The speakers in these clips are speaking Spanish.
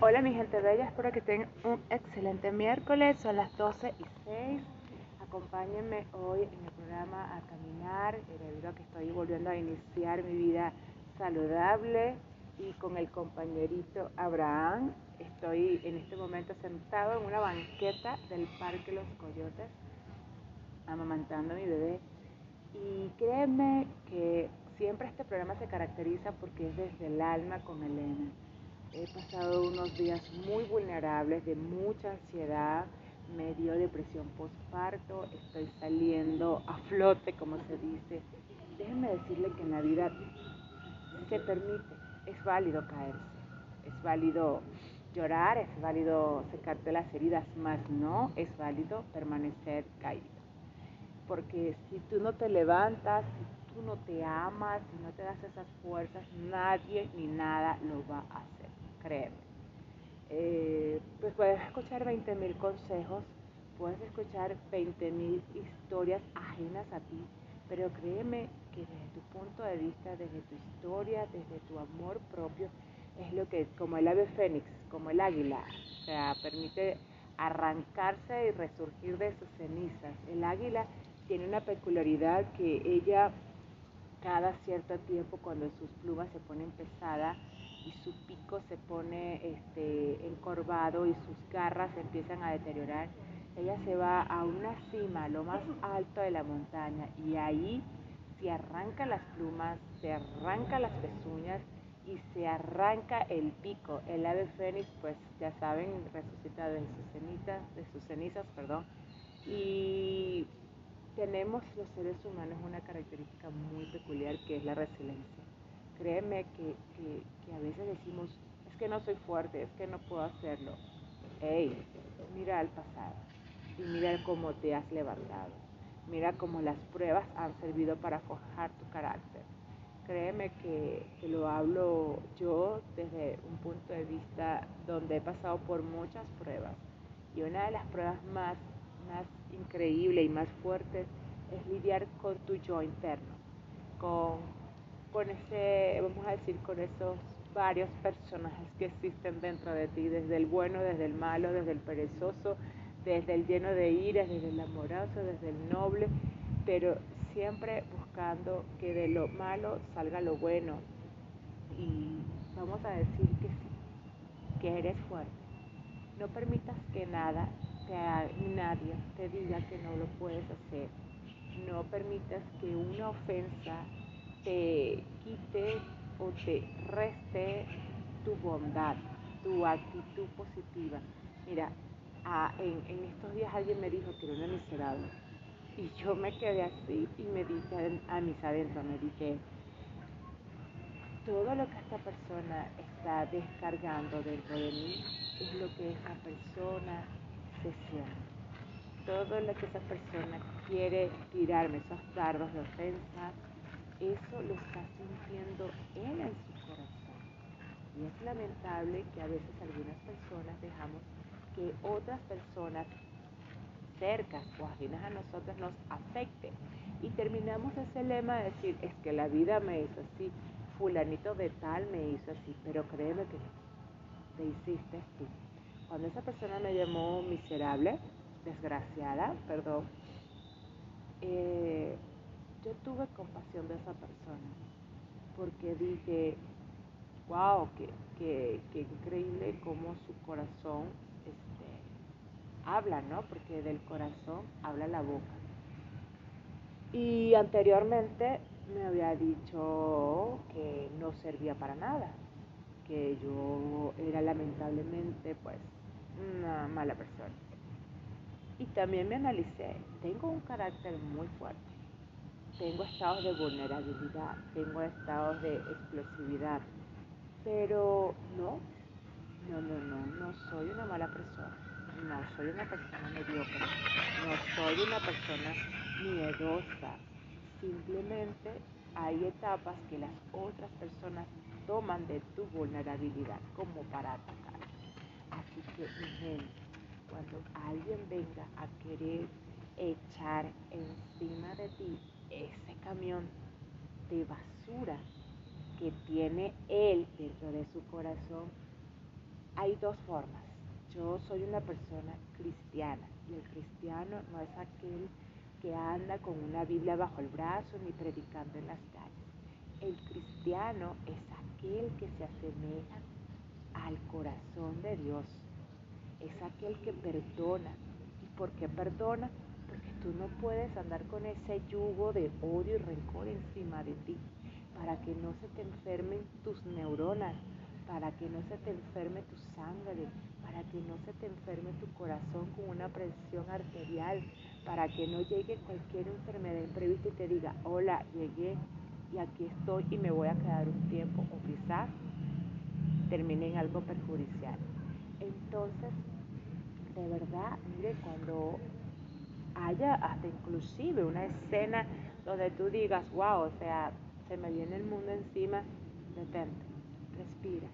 Hola mi gente bella, espero que tengan un excelente miércoles, son las 12 y 6. Acompáñenme hoy en el programa a caminar, eh, debido a que estoy volviendo a iniciar mi vida saludable y con el compañerito Abraham. Estoy en este momento sentado en una banqueta del Parque Los Coyotes, amamantando a mi bebé. Y créeme que siempre este programa se caracteriza porque es desde el alma con Elena He pasado unos días muy vulnerables, de mucha ansiedad, me dio depresión postparto, estoy saliendo a flote, como se dice. Déjenme decirle que en la vida se permite, es válido caerse, es válido llorar, es válido secarte las heridas, más no es válido permanecer caído. Porque si tú no te levantas, si tú no te amas, si no te das esas fuerzas, nadie ni nada lo va a hacer créeme. Eh, pues puedes escuchar 20.000 consejos, puedes escuchar 20.000 historias ajenas a ti, pero créeme que desde tu punto de vista, desde tu historia, desde tu amor propio, es lo que, como el ave fénix, como el águila, o sea, permite arrancarse y resurgir de sus cenizas. El águila tiene una peculiaridad que ella cada cierto tiempo cuando sus plumas se ponen pesadas, y su pico se pone este, encorvado y sus garras empiezan a deteriorar, ella se va a una cima, lo más alto de la montaña, y ahí se arranca las plumas, se arranca las pezuñas y se arranca el pico. El ave fénix, pues ya saben, resucita de sus cenizas, de sus cenizas, perdón. Y tenemos los seres humanos una característica muy peculiar que es la resiliencia créeme que, a veces decimos, es que no soy fuerte, es que no puedo hacerlo. Hey, mira al pasado y mira cómo te has levantado. Mira cómo las pruebas han servido para forjar tu carácter. Créeme que, que, lo hablo yo desde un punto de vista donde he pasado por muchas pruebas. Y una de las pruebas más, más increíbles y más fuertes es lidiar con tu yo interno, con con ese, vamos a decir, con esos varios personajes que existen dentro de ti, desde el bueno, desde el malo, desde el perezoso, desde el lleno de ira, desde el amoroso, desde el noble, pero siempre buscando que de lo malo salga lo bueno. Y vamos a decir que sí, que eres fuerte. No permitas que nada, nadie te diga que no lo puedes hacer. No permitas que una ofensa te quite o te reste tu bondad, tu actitud positiva. Mira, en, estos días alguien me dijo que era una miserable y yo me quedé así y me dije a mis adentros, me dije, todo lo que esta persona está descargando dentro de mí es lo que esa persona se siente. Todo lo que esa persona quiere tirarme, esos dardos de ofensa, eso lo está sintiendo él en su corazón. Y es lamentable que a veces algunas personas dejamos que otras personas cercas o ajenas a nosotros nos afecten. Y terminamos ese lema de decir, es que la vida me hizo así, fulanito de tal me hizo así, pero créeme que te hiciste tú. Cuando esa persona me llamó miserable, desgraciada, perdón, eh, yo tuve compasión de esa persona porque dije, wow, qué, increíble cómo su corazón este, habla, ¿no? Porque del corazón habla la boca. Y anteriormente me había dicho que no servía para nada, que yo era lamentablemente pues una mala persona. Y también me analicé, tengo un carácter muy fuerte tengo estados de vulnerabilidad, tengo estados de explosividad, pero no, no, no, no, no soy una mala persona, no soy una persona mediocre, no soy una persona miedosa, simplemente hay etapas que las otras personas toman de tu vulnerabilidad como para atacar. Así que, mi gente, cuando alguien venga a querer echar encima de ti ese camión de basura que tiene él dentro de su corazón, hay dos formas. Yo soy una persona cristiana y el cristiano no es aquel que anda con una Biblia bajo el brazo ni predicando en las calles. El cristiano es aquel que se asemeja al corazón de Dios. Es aquel que perdona. ¿Y por qué perdona? Tú no puedes andar con ese yugo de odio y rencor encima de ti para que no se te enfermen tus neuronas, para que no se te enferme tu sangre, para que no se te enferme tu corazón con una presión arterial, para que no llegue cualquier enfermedad imprevista y te diga, hola, llegué y aquí estoy y me voy a quedar un tiempo o quizás termine en algo perjudicial. Entonces, de verdad, mire, cuando haya hasta inclusive una escena donde tú digas, wow, o sea, se me viene el mundo encima, detente, respira,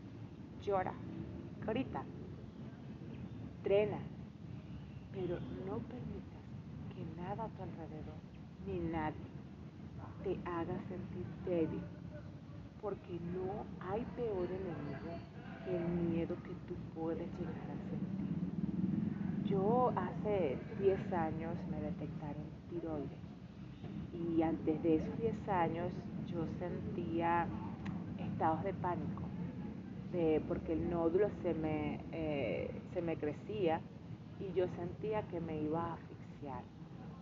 llora, grita, trena, pero no permitas que nada a tu alrededor, ni nadie, te haga sentir débil, porque no hay peor enemigo que el miedo que tú puedes llegar a sentir. Yo hace 10 años me detectaron tiroides y antes de esos 10 años yo sentía estados de pánico, porque el nódulo se me, eh, se me crecía y yo sentía que me iba a asfixiar.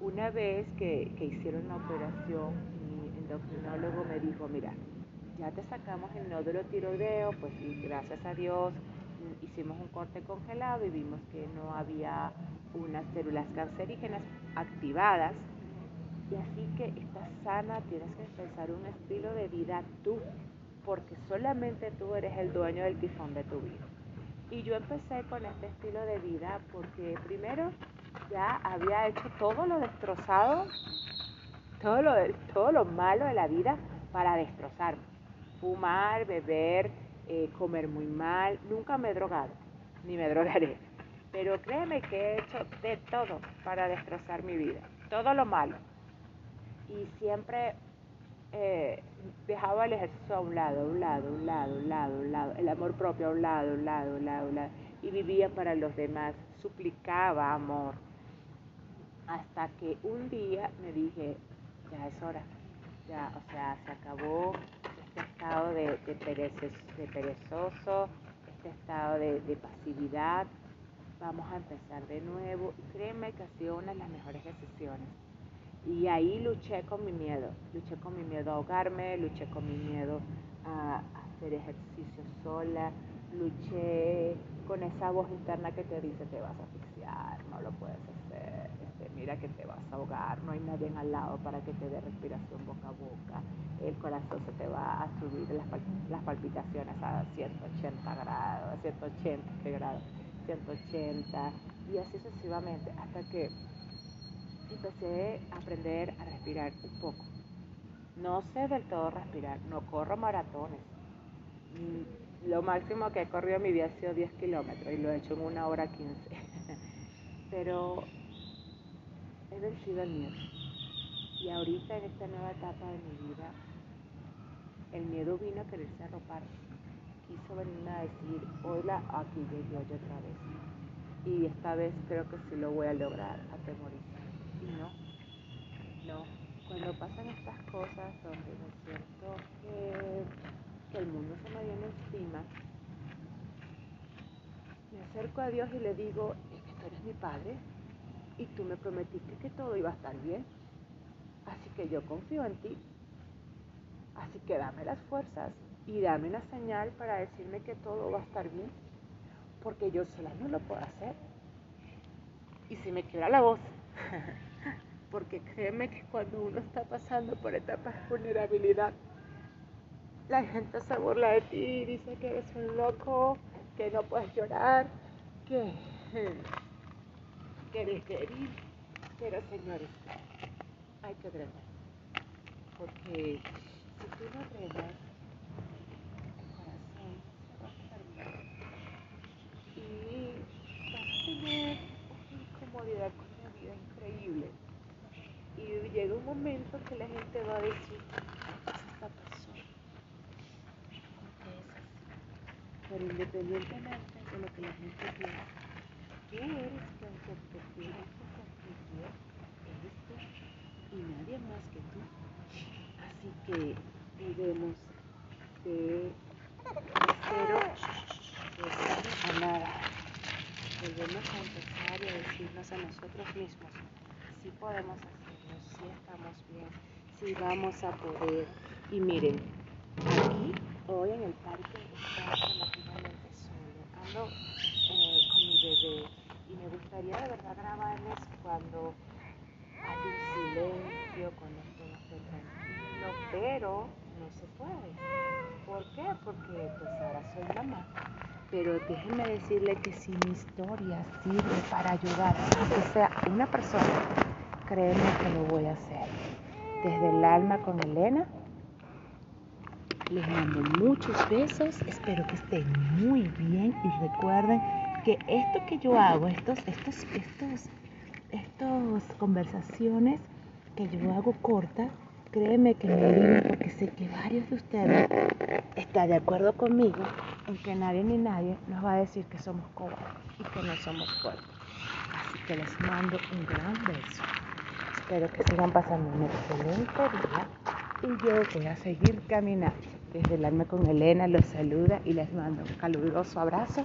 Una vez que, que hicieron la operación, mi endocrinólogo me dijo, mira, ya te sacamos el nódulo tiroideo, pues y gracias a Dios hicimos un corte congelado y vimos que no había unas células cancerígenas activadas y así que estás sana, tienes que empezar un estilo de vida tú, porque solamente tú eres el dueño del tifón de tu vida. Y yo empecé con este estilo de vida porque primero ya había hecho todo lo destrozado, todo lo, todo lo malo de la vida para destrozarme. Fumar, beber, eh, comer muy mal, nunca me he drogado, ni me drogaré. Pero créeme que he hecho de todo para destrozar mi vida, todo lo malo y siempre eh, dejaba el ejercicio a un lado, a un lado, a un lado, a un lado, a un lado, el amor propio a un lado, a un lado, a un lado, a un lado, y vivía para los demás, suplicaba amor. Hasta que un día me dije, ya es hora, ya, o sea, se acabó este estado de, de, de perezoso, este estado de, de pasividad, vamos a empezar de nuevo, y créeme que ha sido una de las mejores decisiones. Y ahí luché con mi miedo, luché con mi miedo a ahogarme, luché con mi miedo a hacer ejercicio sola, luché con esa voz interna que te dice te vas a asfixiar, no lo puedes hacer, este, mira que te vas a ahogar, no hay nadie al lado para que te dé respiración boca a boca, el corazón se te va a subir las, las palpitaciones a 180 grados, a 180 grados, 180 y así sucesivamente hasta que empecé a aprender a respirar un poco. No sé del todo respirar, no corro maratones. Mm, lo máximo que he corrido en mi vida ha sido 10 kilómetros y lo he hecho en una hora 15. Pero he vencido el miedo. Y ahorita en esta nueva etapa de mi vida, el miedo vino a quererse arropar. Quiso venirme a decir, hola, aquí llegué yo otra vez. Y esta vez creo que sí lo voy a lograr, atemorizar. Y no, no. Cuando pasan estas cosas donde me siento que, que el mundo se me viene encima, me acerco a Dios y le digo, es que tú eres mi Padre y tú me prometiste que todo iba a estar bien. Así que yo confío en ti. Así que dame las fuerzas y dame una señal para decirme que todo va a estar bien. Porque yo sola no lo puedo hacer. Y si me queda la voz, porque créeme que cuando uno está pasando por etapas de vulnerabilidad, la gente se burla de ti y dice que eres un loco, que no puedes llorar, que, que eres débil. Pero señores, hay que drenar. Porque si tú no drenas, el corazón se va a enfermar. Y vas a tener una incomodidad con la vida increíble. Y llega un momento que la gente va a decir, ¿qué esta persona? ¿Por qué es así? Pero independientemente de lo que la gente piensa, tú eres que sentir eres tú y nadie más que tú. Así que debemos de cero a nada. Volvemos a empezar y a decirnos a nosotros mismos, si podemos hacerlo, si estamos bien, si vamos a poder. Y miren, aquí hoy en el parque está relativamente solo. Ando eh, con mi bebé y me gustaría de verdad grabarles cuando hay un silencio, cuando todo esté tranquilo, pero no se puede. ¿Por qué? Porque pues Pero déjenme decirle que si mi historia sirve para ayudar a que sea una persona, créeme que lo voy a hacer. Desde el alma con Elena, les mando muchos besos, espero que estén muy bien y recuerden que esto que yo hago, estos, estos, estos, estos conversaciones que yo hago cortas, créeme que me ayudan porque sé que varios de ustedes están de acuerdo conmigo en que nadie ni nadie nos va a decir que somos cobardes y que no somos fuertes. Así que les mando un gran beso. Espero que sigan pasando un excelente día y yo voy a seguir caminando. Desde el alma con Elena los saluda y les mando un caluroso abrazo.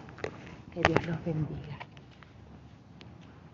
Que Dios los bendiga.